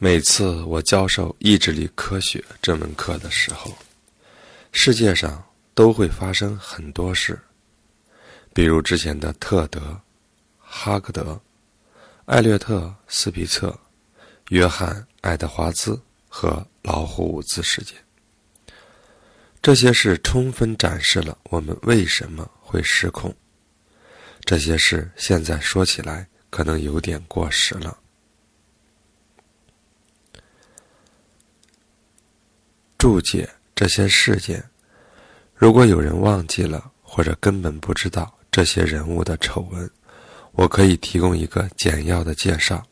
每次我教授意志力科学这门课的时候，世界上都会发生很多事，比如之前的特德、哈格德、艾略特、斯皮策、约翰、爱德华兹和老虎伍兹事件。这些事充分展示了我们为什么会失控。这些事现在说起来可能有点过时了。注解这些事件，如果有人忘记了或者根本不知道这些人物的丑闻，我可以提供一个简要的介绍。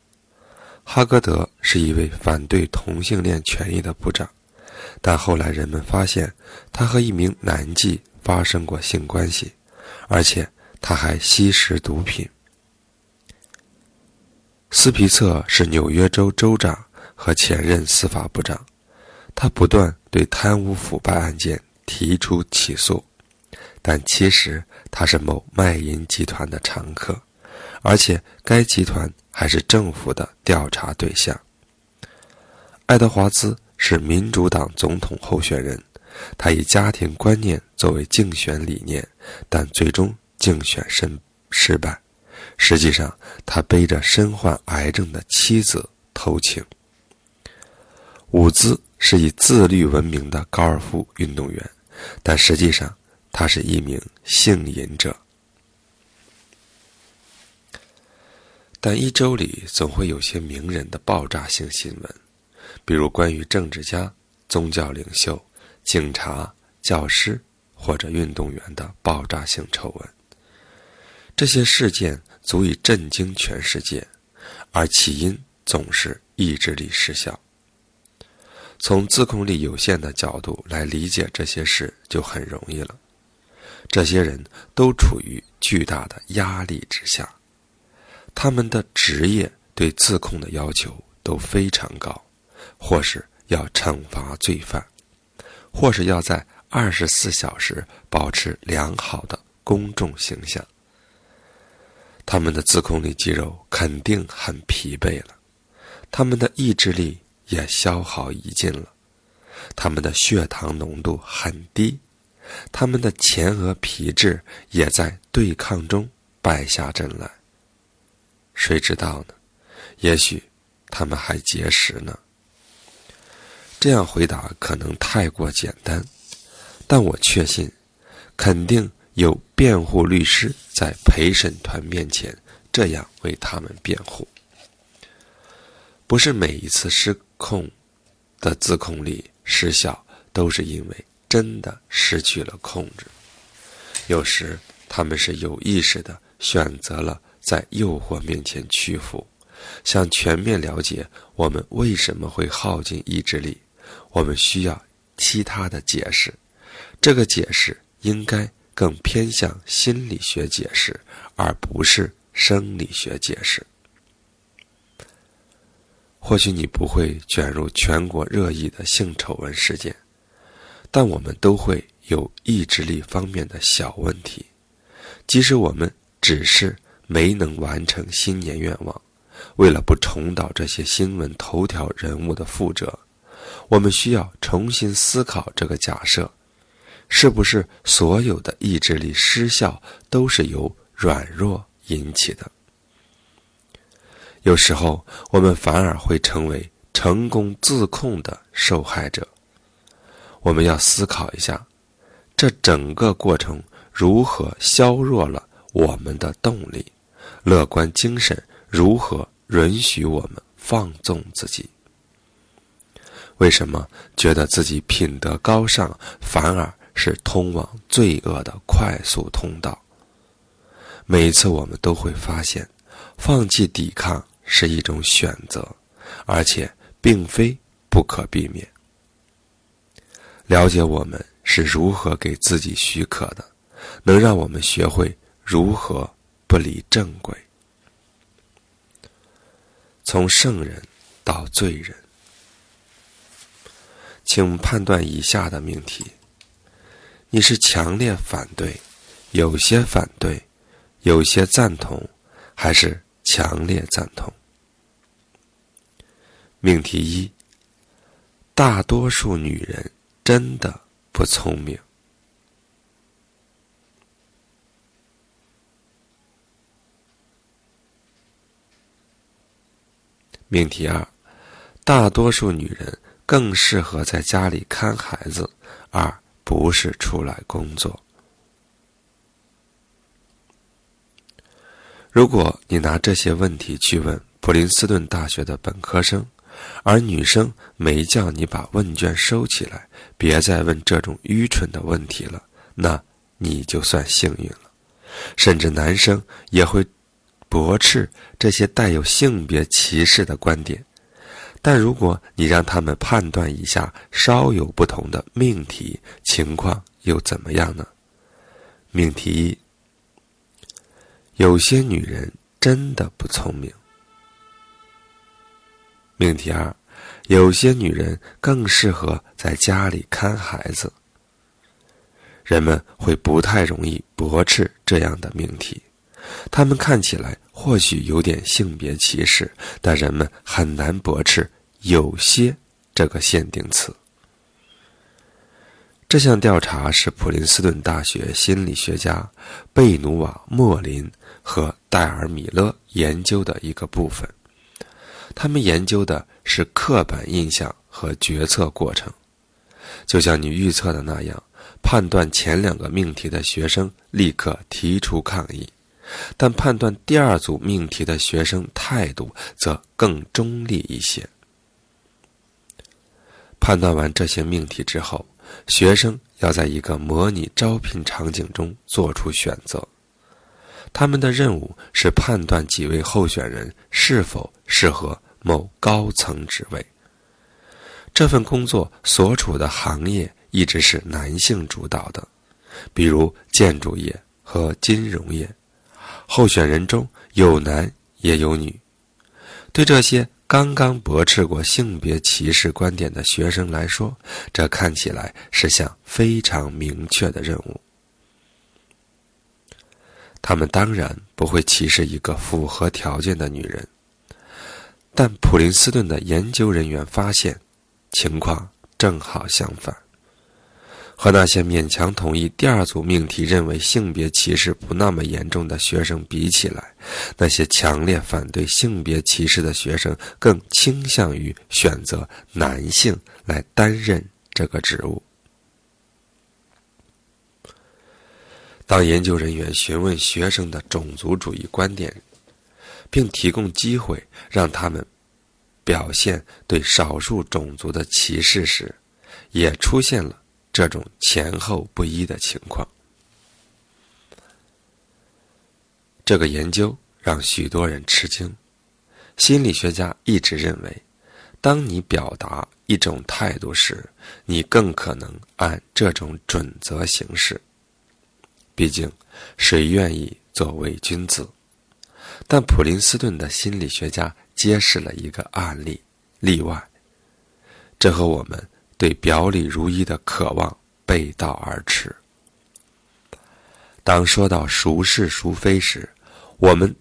哈格德是一位反对同性恋权益的部长，但后来人们发现他和一名男妓发生过性关系，而且他还吸食毒品。斯皮策是纽约州州长和前任司法部长。他不断对贪污腐败案件提出起诉，但其实他是某卖淫集团的常客，而且该集团还是政府的调查对象。爱德华兹是民主党总统候选人，他以家庭观念作为竞选理念，但最终竞选失失败。实际上，他背着身患癌症的妻子偷情。伍兹。是以自律闻名的高尔夫运动员，但实际上他是一名性瘾者。但一周里总会有些名人的爆炸性新闻，比如关于政治家、宗教领袖、警察、教师或者运动员的爆炸性丑闻。这些事件足以震惊全世界，而起因总是意志力失效。从自控力有限的角度来理解这些事就很容易了。这些人都处于巨大的压力之下，他们的职业对自控的要求都非常高，或是要惩罚罪犯，或是要在二十四小时保持良好的公众形象。他们的自控力肌肉肯定很疲惫了，他们的意志力。也消耗已尽了，他们的血糖浓度很低，他们的前额皮质也在对抗中败下阵来。谁知道呢？也许他们还节食呢。这样回答可能太过简单，但我确信，肯定有辩护律师在陪审团面前这样为他们辩护。不是每一次失控的自控力失效，都是因为真的失去了控制。有时他们是有意识的选择了在诱惑面前屈服。想全面了解我们为什么会耗尽意志力，我们需要其他的解释。这个解释应该更偏向心理学解释，而不是生理学解释。或许你不会卷入全国热议的性丑闻事件，但我们都会有意志力方面的小问题。即使我们只是没能完成新年愿望，为了不重蹈这些新闻头条人物的覆辙，我们需要重新思考这个假设：是不是所有的意志力失效都是由软弱引起的？有时候，我们反而会成为成功自控的受害者。我们要思考一下，这整个过程如何削弱了我们的动力？乐观精神如何允许我们放纵自己？为什么觉得自己品德高尚，反而是通往罪恶的快速通道？每一次，我们都会发现，放弃抵抗。是一种选择，而且并非不可避免。了解我们是如何给自己许可的，能让我们学会如何不离正轨。从圣人到罪人，请判断以下的命题：你是强烈反对、有些反对、有些赞同，还是强烈赞同？命题一：大多数女人真的不聪明。命题二：大多数女人更适合在家里看孩子，而不是出来工作。如果你拿这些问题去问普林斯顿大学的本科生，而女生没叫你把问卷收起来，别再问这种愚蠢的问题了，那你就算幸运了。甚至男生也会。驳斥这些带有性别歧视的观点，但如果你让他们判断一下稍有不同的命题情况又怎么样呢？命题一：有些女人真的不聪明。命题二：有些女人更适合在家里看孩子。人们会不太容易驳斥这样的命题。他们看起来或许有点性别歧视，但人们很难驳斥“有些”这个限定词。这项调查是普林斯顿大学心理学家贝努瓦·莫林和戴尔·米勒研究的一个部分。他们研究的是刻板印象和决策过程。就像你预测的那样，判断前两个命题的学生立刻提出抗议。但判断第二组命题的学生态度则更中立一些。判断完这些命题之后，学生要在一个模拟招聘场景中做出选择。他们的任务是判断几位候选人是否适合某高层职位。这份工作所处的行业一直是男性主导的，比如建筑业和金融业。候选人中有男也有女，对这些刚刚驳斥过性别歧视观点的学生来说，这看起来是项非常明确的任务。他们当然不会歧视一个符合条件的女人，但普林斯顿的研究人员发现，情况正好相反。和那些勉强同意第二组命题、认为性别歧视不那么严重的学生比起来，那些强烈反对性别歧视的学生更倾向于选择男性来担任这个职务。当研究人员询问学生的种族主义观点，并提供机会让他们表现对少数种族的歧视时，也出现了。这种前后不一的情况，这个研究让许多人吃惊。心理学家一直认为，当你表达一种态度时，你更可能按这种准则行事。毕竟，谁愿意做伪君子？但普林斯顿的心理学家揭示了一个案例例外，这和我们。对表里如一的渴望背道而驰。当说到孰是孰非时，我们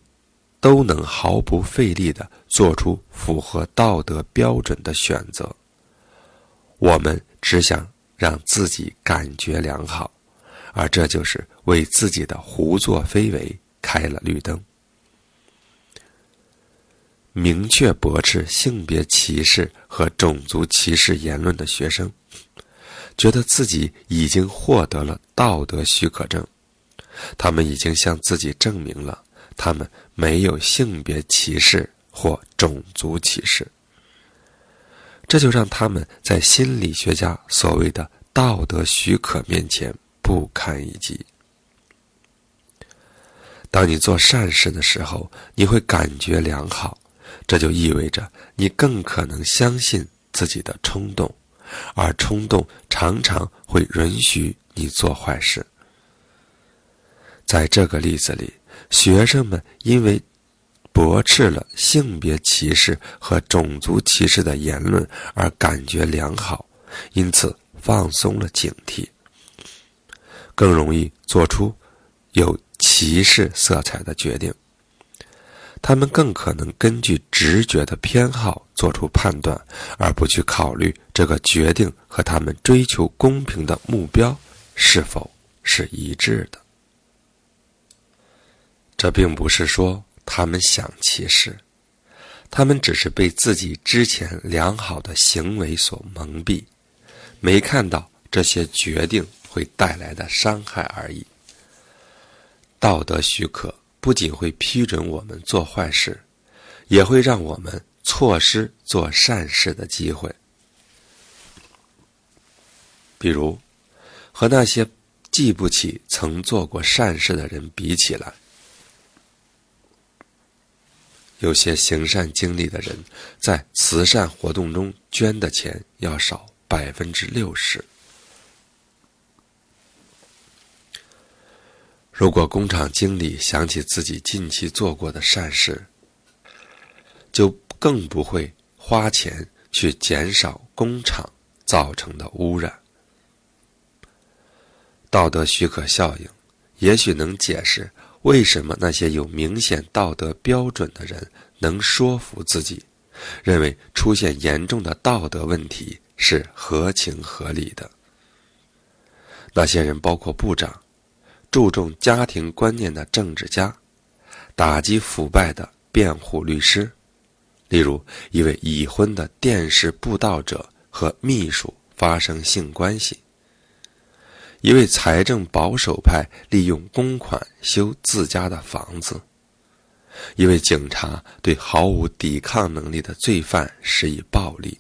都能毫不费力地做出符合道德标准的选择。我们只想让自己感觉良好，而这就是为自己的胡作非为开了绿灯。明确驳斥性别歧视和种族歧视言论的学生，觉得自己已经获得了道德许可证，他们已经向自己证明了他们没有性别歧视或种族歧视。这就让他们在心理学家所谓的道德许可面前不堪一击。当你做善事的时候，你会感觉良好。这就意味着你更可能相信自己的冲动，而冲动常常会允许你做坏事。在这个例子里，学生们因为驳斥了性别歧视和种族歧视的言论而感觉良好，因此放松了警惕，更容易做出有歧视色彩的决定。他们更可能根据直觉的偏好做出判断，而不去考虑这个决定和他们追求公平的目标是否是一致的。这并不是说他们想歧视，他们只是被自己之前良好的行为所蒙蔽，没看到这些决定会带来的伤害而已。道德许可。不仅会批准我们做坏事，也会让我们错失做善事的机会。比如，和那些记不起曾做过善事的人比起来，有些行善经历的人在慈善活动中捐的钱要少百分之六十。如果工厂经理想起自己近期做过的善事，就更不会花钱去减少工厂造成的污染。道德许可效应，也许能解释为什么那些有明显道德标准的人能说服自己，认为出现严重的道德问题是合情合理的。那些人包括部长。注重家庭观念的政治家，打击腐败的辩护律师，例如一位已婚的电视布道者和秘书发生性关系，一位财政保守派利用公款修自家的房子，一位警察对毫无抵抗能力的罪犯施以暴力。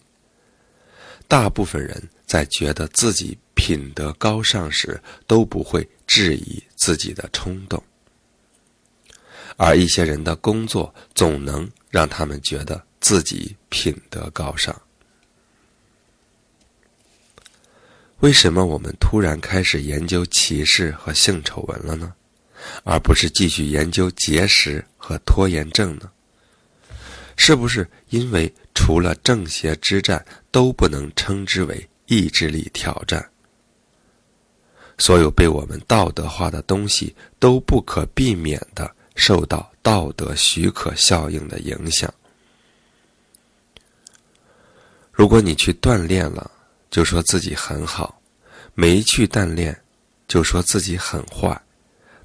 大部分人在觉得自己品德高尚时，都不会。质疑自己的冲动，而一些人的工作总能让他们觉得自己品德高尚。为什么我们突然开始研究歧视和性丑闻了呢？而不是继续研究节食和拖延症呢？是不是因为除了正邪之战，都不能称之为意志力挑战？所有被我们道德化的东西都不可避免的受到道德许可效应的影响。如果你去锻炼了，就说自己很好；没去锻炼，就说自己很坏。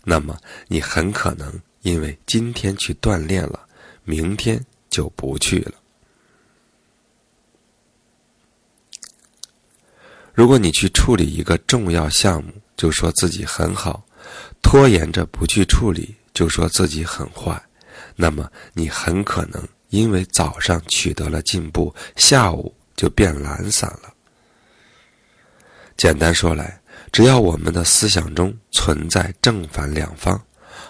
那么你很可能因为今天去锻炼了，明天就不去了。如果你去处理一个重要项目，就说自己很好；拖延着不去处理，就说自己很坏。那么你很可能因为早上取得了进步，下午就变懒散了。简单说来，只要我们的思想中存在正反两方，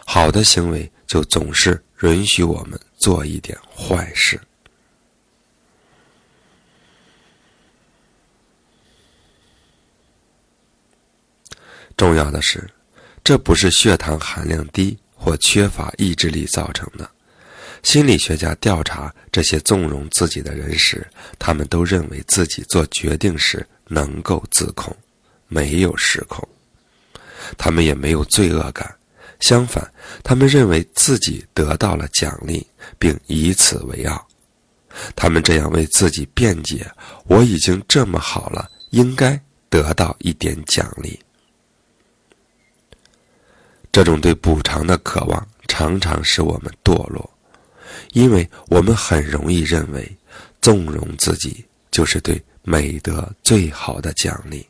好的行为就总是允许我们做一点坏事。重要的是，这不是血糖含量低或缺乏意志力造成的。心理学家调查这些纵容自己的人时，他们都认为自己做决定时能够自控，没有失控。他们也没有罪恶感，相反，他们认为自己得到了奖励，并以此为傲。他们这样为自己辩解：“我已经这么好了，应该得到一点奖励。”这种对补偿的渴望常常使我们堕落，因为我们很容易认为纵容自己就是对美德最好的奖励。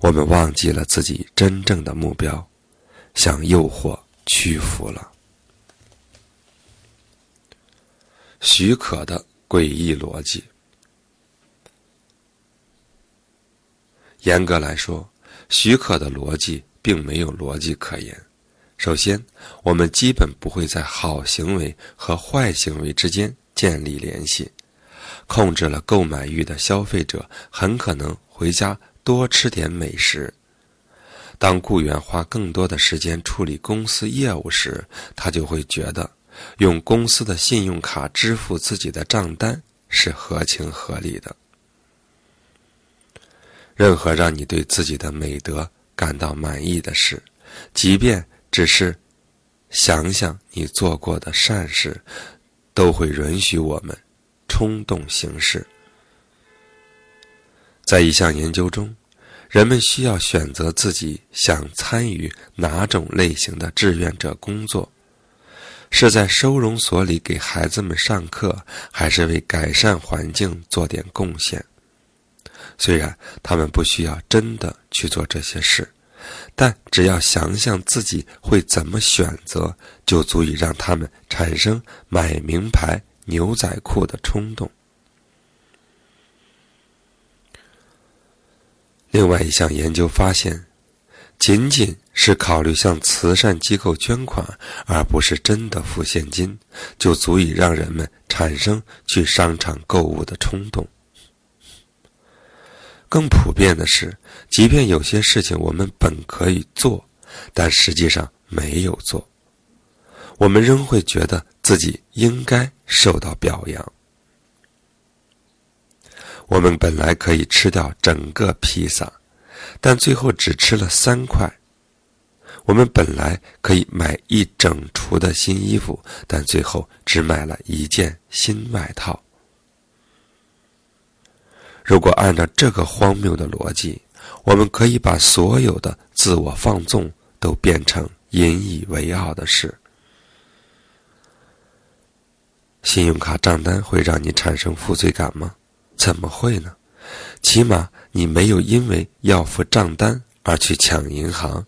我们忘记了自己真正的目标，向诱惑屈服了。许可的诡异逻辑，严格来说，许可的逻辑。并没有逻辑可言。首先，我们基本不会在好行为和坏行为之间建立联系。控制了购买欲的消费者很可能回家多吃点美食。当雇员花更多的时间处理公司业务时，他就会觉得用公司的信用卡支付自己的账单是合情合理的。任何让你对自己的美德。感到满意的事，即便只是想想你做过的善事，都会允许我们冲动行事。在一项研究中，人们需要选择自己想参与哪种类型的志愿者工作：是在收容所里给孩子们上课，还是为改善环境做点贡献？虽然他们不需要真的去做这些事。但只要想想自己会怎么选择，就足以让他们产生买名牌牛仔裤的冲动。另外一项研究发现，仅仅是考虑向慈善机构捐款，而不是真的付现金，就足以让人们产生去商场购物的冲动。更普遍的是，即便有些事情我们本可以做，但实际上没有做，我们仍会觉得自己应该受到表扬。我们本来可以吃掉整个披萨，但最后只吃了三块。我们本来可以买一整橱的新衣服，但最后只买了一件新外套。如果按照这个荒谬的逻辑，我们可以把所有的自我放纵都变成引以为傲的事。信用卡账单会让你产生负罪感吗？怎么会呢？起码你没有因为要付账单而去抢银行。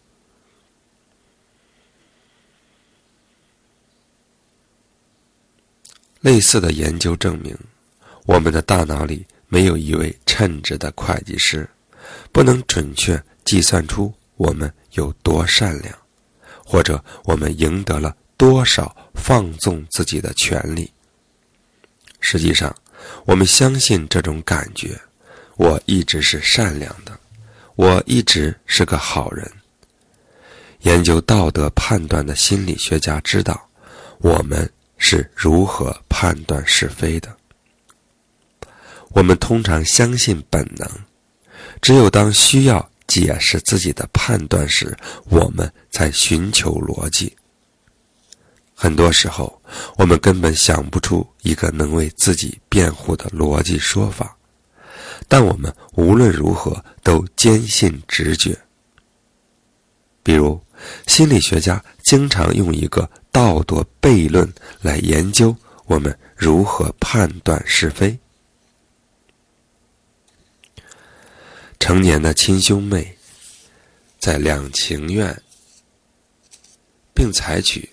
类似的研究证明，我们的大脑里。没有一位称职的会计师，不能准确计算出我们有多善良，或者我们赢得了多少放纵自己的权利。实际上，我们相信这种感觉：我一直是善良的，我一直是个好人。研究道德判断的心理学家知道，我们是如何判断是非的。我们通常相信本能，只有当需要解释自己的判断时，我们才寻求逻辑。很多时候，我们根本想不出一个能为自己辩护的逻辑说法，但我们无论如何都坚信直觉。比如，心理学家经常用一个道德悖论来研究我们如何判断是非。成年的亲兄妹，在两情愿并采取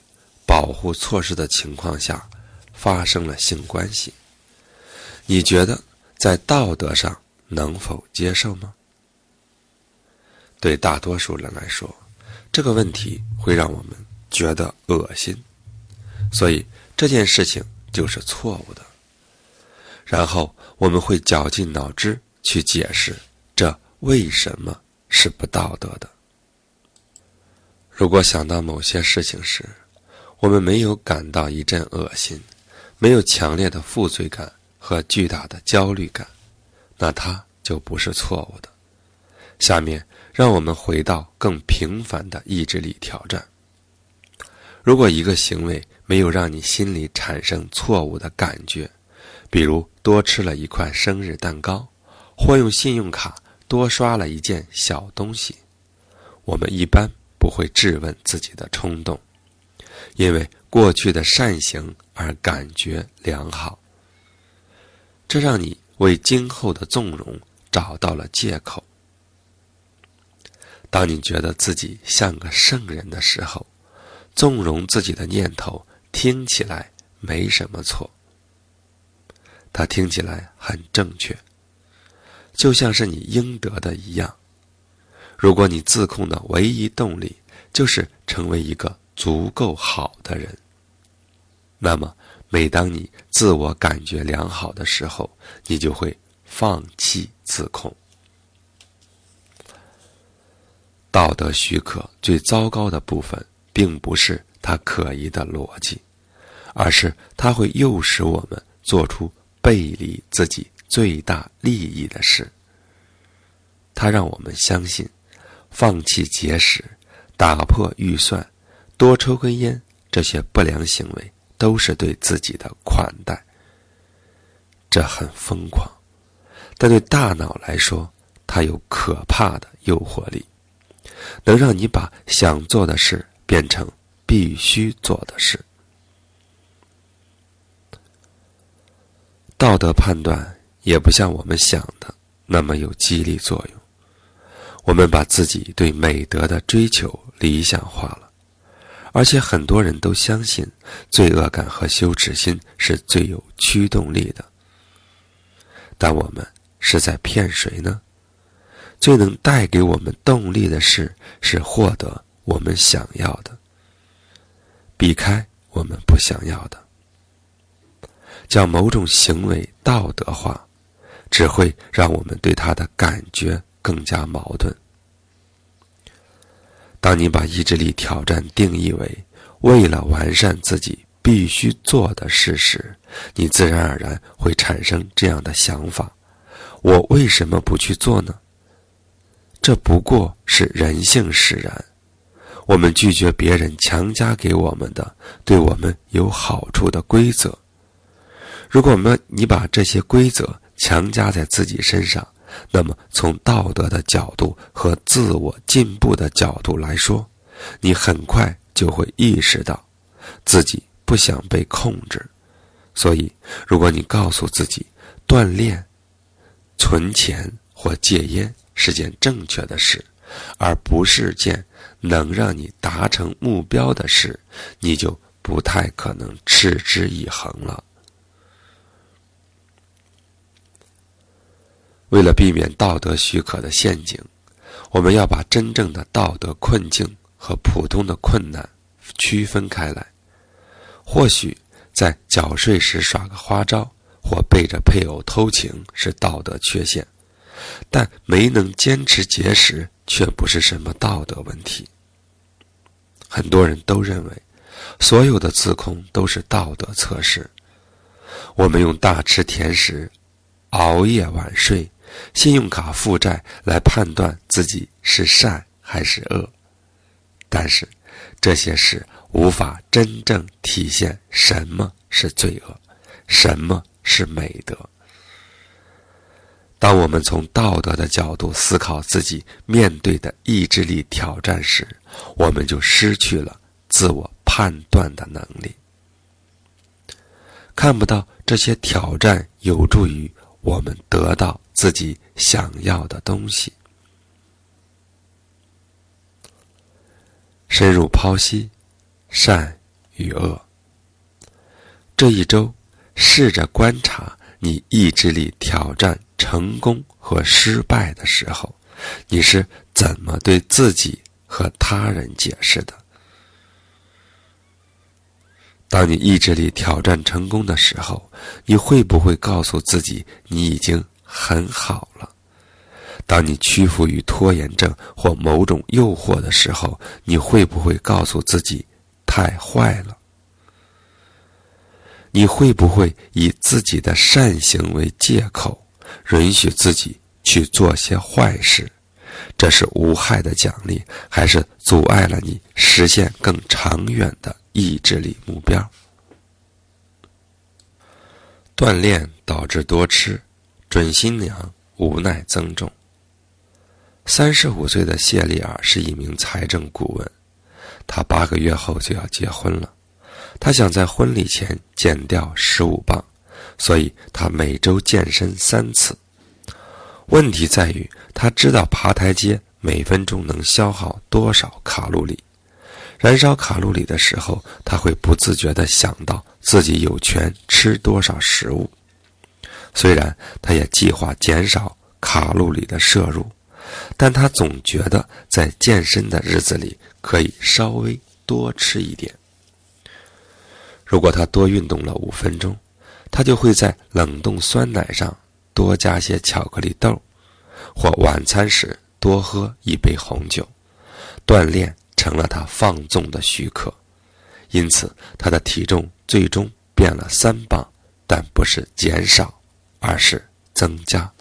保护措施的情况下发生了性关系，你觉得在道德上能否接受吗？对大多数人来说，这个问题会让我们觉得恶心，所以这件事情就是错误的。然后我们会绞尽脑汁去解释。为什么是不道德的？如果想到某些事情时，我们没有感到一阵恶心，没有强烈的负罪感和巨大的焦虑感，那它就不是错误的。下面，让我们回到更平凡的意志力挑战：如果一个行为没有让你心里产生错误的感觉，比如多吃了一块生日蛋糕，或用信用卡。多刷了一件小东西，我们一般不会质问自己的冲动，因为过去的善行而感觉良好。这让你为今后的纵容找到了借口。当你觉得自己像个圣人的时候，纵容自己的念头听起来没什么错，它听起来很正确。就像是你应得的一样。如果你自控的唯一动力就是成为一个足够好的人，那么每当你自我感觉良好的时候，你就会放弃自控。道德许可最糟糕的部分，并不是它可疑的逻辑，而是它会诱使我们做出背离自己。最大利益的事，它让我们相信，放弃节食、打破预算、多抽根烟，这些不良行为都是对自己的款待。这很疯狂，但对大脑来说，它有可怕的诱惑力，能让你把想做的事变成必须做的事。道德判断也不像我们想的那么有激励作用。我们把自己对美德的追求理想化了，而且很多人都相信罪恶感和羞耻心是最有驱动力的。但我们是在骗谁呢？最能带给我们动力的事是获得我们想要的，避开我们不想要的。将某种行为道德化，只会让我们对他的感觉更加矛盾。当你把意志力挑战定义为为了完善自己必须做的事时，你自然而然会产生这样的想法：我为什么不去做呢？这不过是人性使然。我们拒绝别人强加给我们的对我们有好处的规则。如果我们你把这些规则强加在自己身上，那么从道德的角度和自我进步的角度来说，你很快就会意识到自己不想被控制。所以，如果你告诉自己锻炼、存钱或戒烟是件正确的事，而不是件能让你达成目标的事，你就不太可能持之以恒了。为了避免道德许可的陷阱，我们要把真正的道德困境和普通的困难区分开来。或许在缴税时耍个花招或背着配偶偷情是道德缺陷，但没能坚持节食却不是什么道德问题。很多人都认为，所有的自控都是道德测试。我们用大吃甜食、熬夜晚睡。信用卡负债来判断自己是善还是恶，但是这些事无法真正体现什么是罪恶，什么是美德。当我们从道德的角度思考自己面对的意志力挑战时，我们就失去了自我判断的能力，看不到这些挑战有助于我们得到。自己想要的东西。深入剖析善与恶。这一周，试着观察你意志力挑战成功和失败的时候，你是怎么对自己和他人解释的？当你意志力挑战成功的时候，你会不会告诉自己你已经？很好了。当你屈服于拖延症或某种诱惑的时候，你会不会告诉自己太坏了？你会不会以自己的善行为借口，允许自己去做些坏事？这是无害的奖励，还是阻碍了你实现更长远的意志力目标？锻炼导致多吃。准新娘无奈增重。三十五岁的谢丽尔是一名财政顾问，她八个月后就要结婚了。她想在婚礼前减掉十五磅，所以她每周健身三次。问题在于，她知道爬台阶每分钟能消耗多少卡路里。燃烧卡路里的时候，她会不自觉地想到自己有权吃多少食物。虽然他也计划减少卡路里的摄入，但他总觉得在健身的日子里可以稍微多吃一点。如果他多运动了五分钟，他就会在冷冻酸奶上多加些巧克力豆，或晚餐时多喝一杯红酒。锻炼成了他放纵的许可，因此他的体重最终变了三磅，但不是减少。而是增加。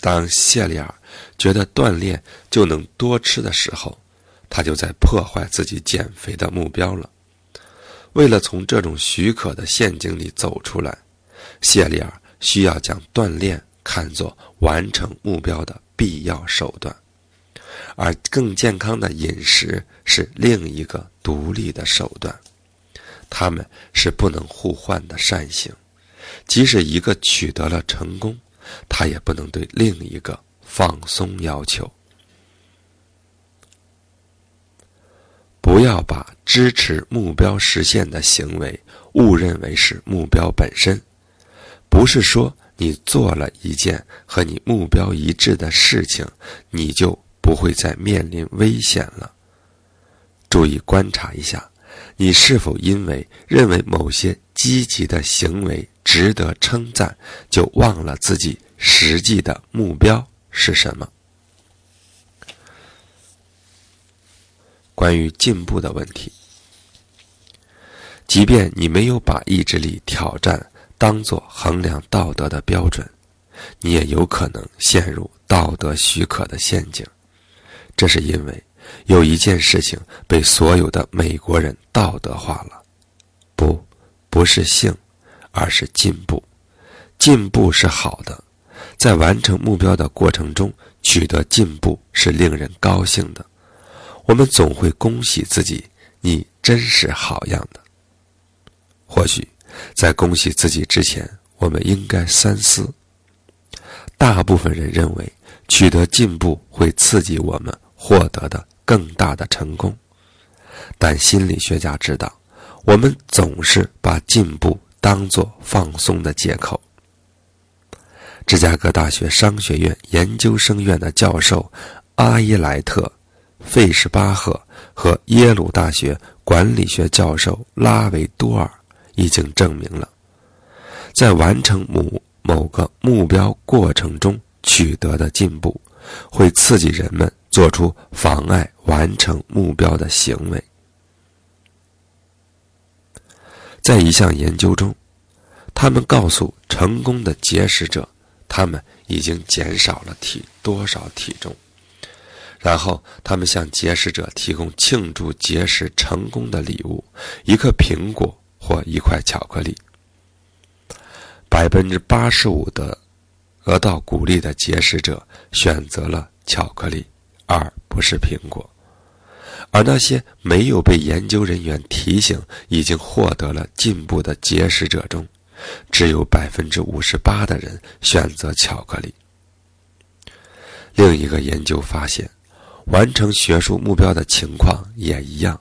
当谢里尔觉得锻炼就能多吃的时候，他就在破坏自己减肥的目标了。为了从这种许可的陷阱里走出来，谢里尔需要将锻炼看作完成目标的必要手段，而更健康的饮食是另一个独立的手段。他们是不能互换的善行，即使一个取得了成功，他也不能对另一个放松要求。不要把支持目标实现的行为误认为是目标本身，不是说你做了一件和你目标一致的事情，你就不会再面临危险了。注意观察一下。你是否因为认为某些积极的行为值得称赞，就忘了自己实际的目标是什么？关于进步的问题，即便你没有把意志力挑战当做衡量道德的标准，你也有可能陷入道德许可的陷阱。这是因为。有一件事情被所有的美国人道德化了，不，不是性，而是进步。进步是好的，在完成目标的过程中取得进步是令人高兴的。我们总会恭喜自己，你真是好样的。或许，在恭喜自己之前，我们应该三思。大部分人认为取得进步会刺激我们获得的。更大的成功，但心理学家知道，我们总是把进步当作放松的借口。芝加哥大学商学院研究生院的教授阿伊莱特·费什巴赫和耶鲁大学管理学教授拉维多尔已经证明了，在完成某某个目标过程中取得的进步，会刺激人们。做出妨碍完成目标的行为。在一项研究中，他们告诉成功的节食者，他们已经减少了体多少体重，然后他们向节食者提供庆祝节食成功的礼物：一颗苹果或一块巧克力。百分之八十五的得到鼓励的节食者选择了巧克力。而不是苹果，而那些没有被研究人员提醒已经获得了进步的节食者中，只有百分之五十八的人选择巧克力。另一个研究发现，完成学术目标的情况也一样。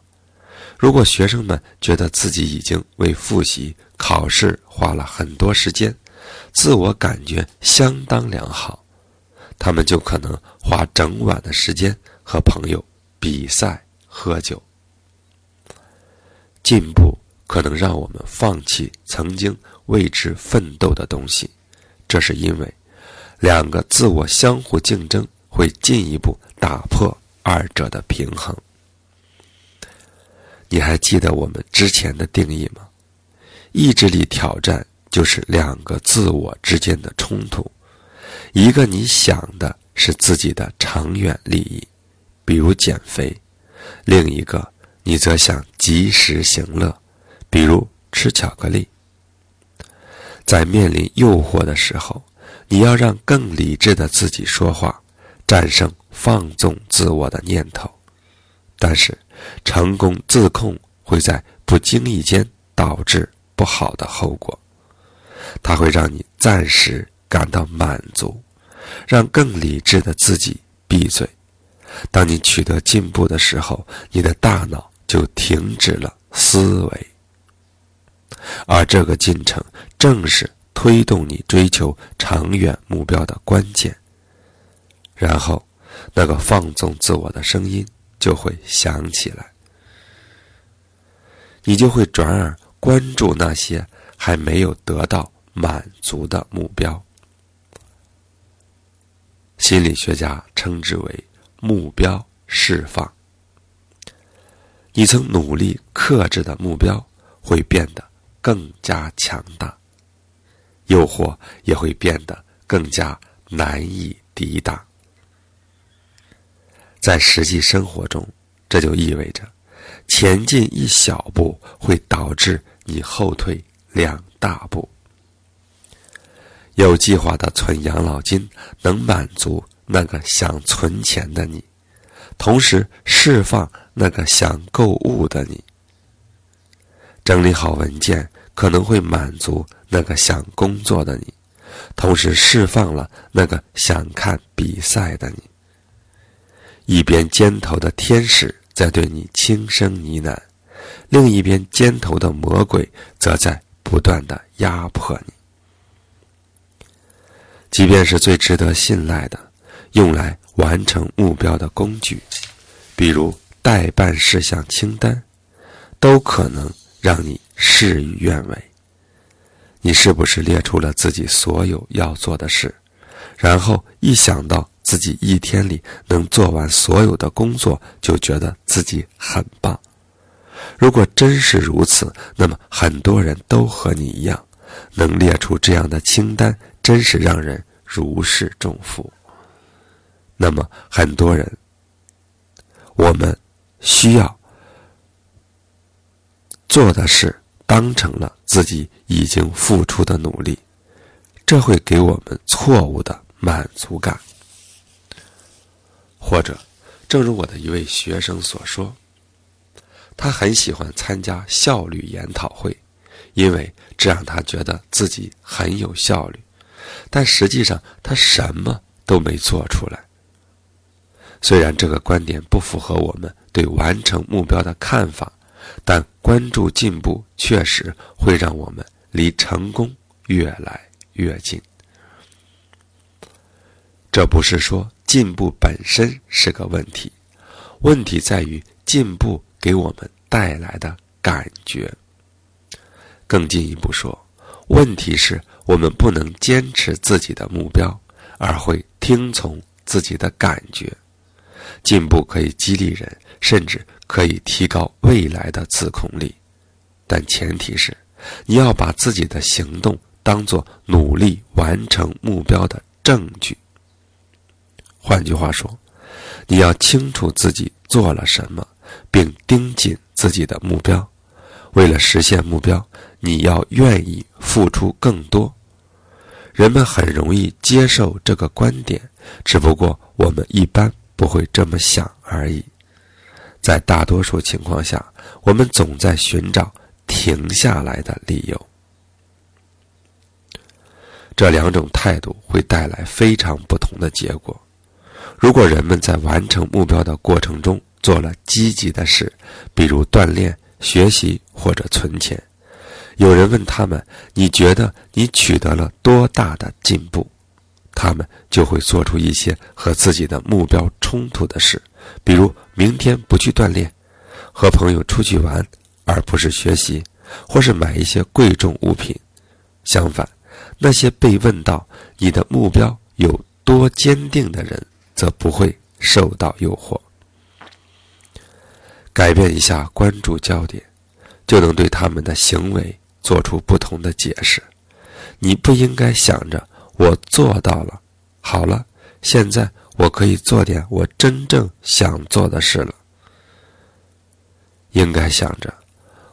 如果学生们觉得自己已经为复习考试花了很多时间，自我感觉相当良好。他们就可能花整晚的时间和朋友比赛喝酒。进步可能让我们放弃曾经为之奋斗的东西，这是因为两个自我相互竞争会进一步打破二者的平衡。你还记得我们之前的定义吗？意志力挑战就是两个自我之间的冲突。一个你想的是自己的长远利益，比如减肥；另一个你则想及时行乐，比如吃巧克力。在面临诱惑的时候，你要让更理智的自己说话，战胜放纵自我的念头。但是，成功自控会在不经意间导致不好的后果，它会让你暂时。感到满足，让更理智的自己闭嘴。当你取得进步的时候，你的大脑就停止了思维，而这个进程正是推动你追求长远目标的关键。然后，那个放纵自我的声音就会响起来，你就会转而关注那些还没有得到满足的目标。心理学家称之为目标释放。你曾努力克制的目标会变得更加强大，诱惑也会变得更加难以抵挡。在实际生活中，这就意味着，前进一小步会导致你后退两大步。有计划的存养老金，能满足那个想存钱的你，同时释放那个想购物的你。整理好文件，可能会满足那个想工作的你，同时释放了那个想看比赛的你。一边肩头的天使在对你轻声呢喃，另一边肩头的魔鬼则在不断的压迫你。即便是最值得信赖的，用来完成目标的工具，比如待办事项清单，都可能让你事与愿违。你是不是列出了自己所有要做的事，然后一想到？自己一天里能做完所有的工作，就觉得自己很棒。如果真是如此，那么很多人都和你一样，能列出这样的清单，真是让人如释重负。那么很多人，我们需要做的事当成了自己已经付出的努力，这会给我们错误的满足感。或者，正如我的一位学生所说，他很喜欢参加效率研讨会，因为这让他觉得自己很有效率。但实际上，他什么都没做出来。虽然这个观点不符合我们对完成目标的看法，但关注进步确实会让我们离成功越来越近。这不是说。进步本身是个问题，问题在于进步给我们带来的感觉。更进一步说，问题是我们不能坚持自己的目标，而会听从自己的感觉。进步可以激励人，甚至可以提高未来的自控力，但前提是你要把自己的行动当作努力完成目标的证据。换句话说，你要清楚自己做了什么，并盯紧自己的目标。为了实现目标，你要愿意付出更多。人们很容易接受这个观点，只不过我们一般不会这么想而已。在大多数情况下，我们总在寻找停下来的理由。这两种态度会带来非常不同的结果。如果人们在完成目标的过程中做了积极的事，比如锻炼、学习或者存钱，有人问他们：“你觉得你取得了多大的进步？”他们就会做出一些和自己的目标冲突的事，比如明天不去锻炼，和朋友出去玩而不是学习，或是买一些贵重物品。相反，那些被问到你的目标有多坚定的人。则不会受到诱惑。改变一下关注焦点，就能对他们的行为做出不同的解释。你不应该想着我做到了，好了，现在我可以做点我真正想做的事了。应该想着，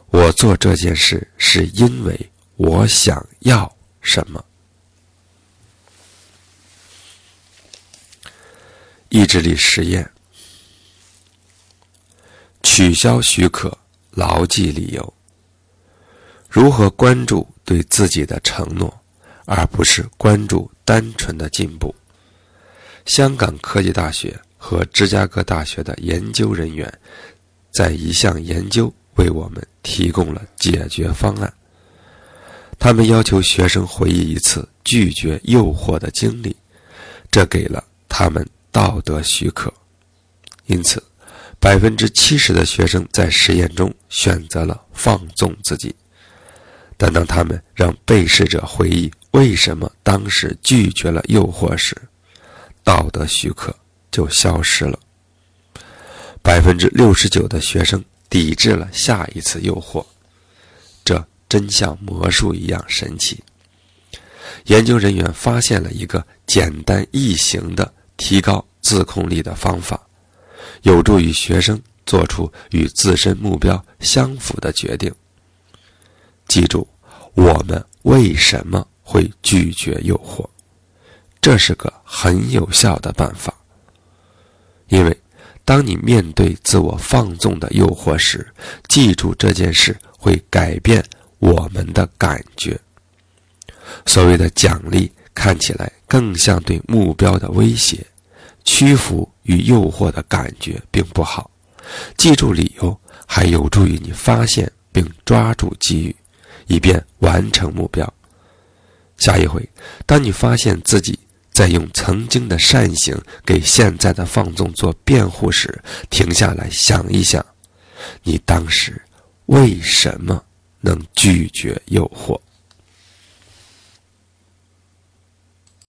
我做这件事是因为我想要什么。意志力实验：取消许可，牢记理由。如何关注对自己的承诺，而不是关注单纯的进步？香港科技大学和芝加哥大学的研究人员，在一项研究为我们提供了解决方案。他们要求学生回忆一次拒绝诱惑的经历，这给了他们。道德许可，因此，百分之七十的学生在实验中选择了放纵自己。但当他们让被试者回忆为什么当时拒绝了诱惑时，道德许可就消失了。百分之六十九的学生抵制了下一次诱惑，这真像魔术一样神奇。研究人员发现了一个简单易行的。提高自控力的方法，有助于学生做出与自身目标相符的决定。记住，我们为什么会拒绝诱惑？这是个很有效的办法。因为，当你面对自我放纵的诱惑时，记住这件事会改变我们的感觉。所谓的奖励看起来更像对目标的威胁，屈服与诱惑的感觉并不好。记住理由，还有助于你发现并抓住机遇，以便完成目标。下一回，当你发现自己在用曾经的善行给现在的放纵做辩护时，停下来想一想，你当时为什么能拒绝诱惑？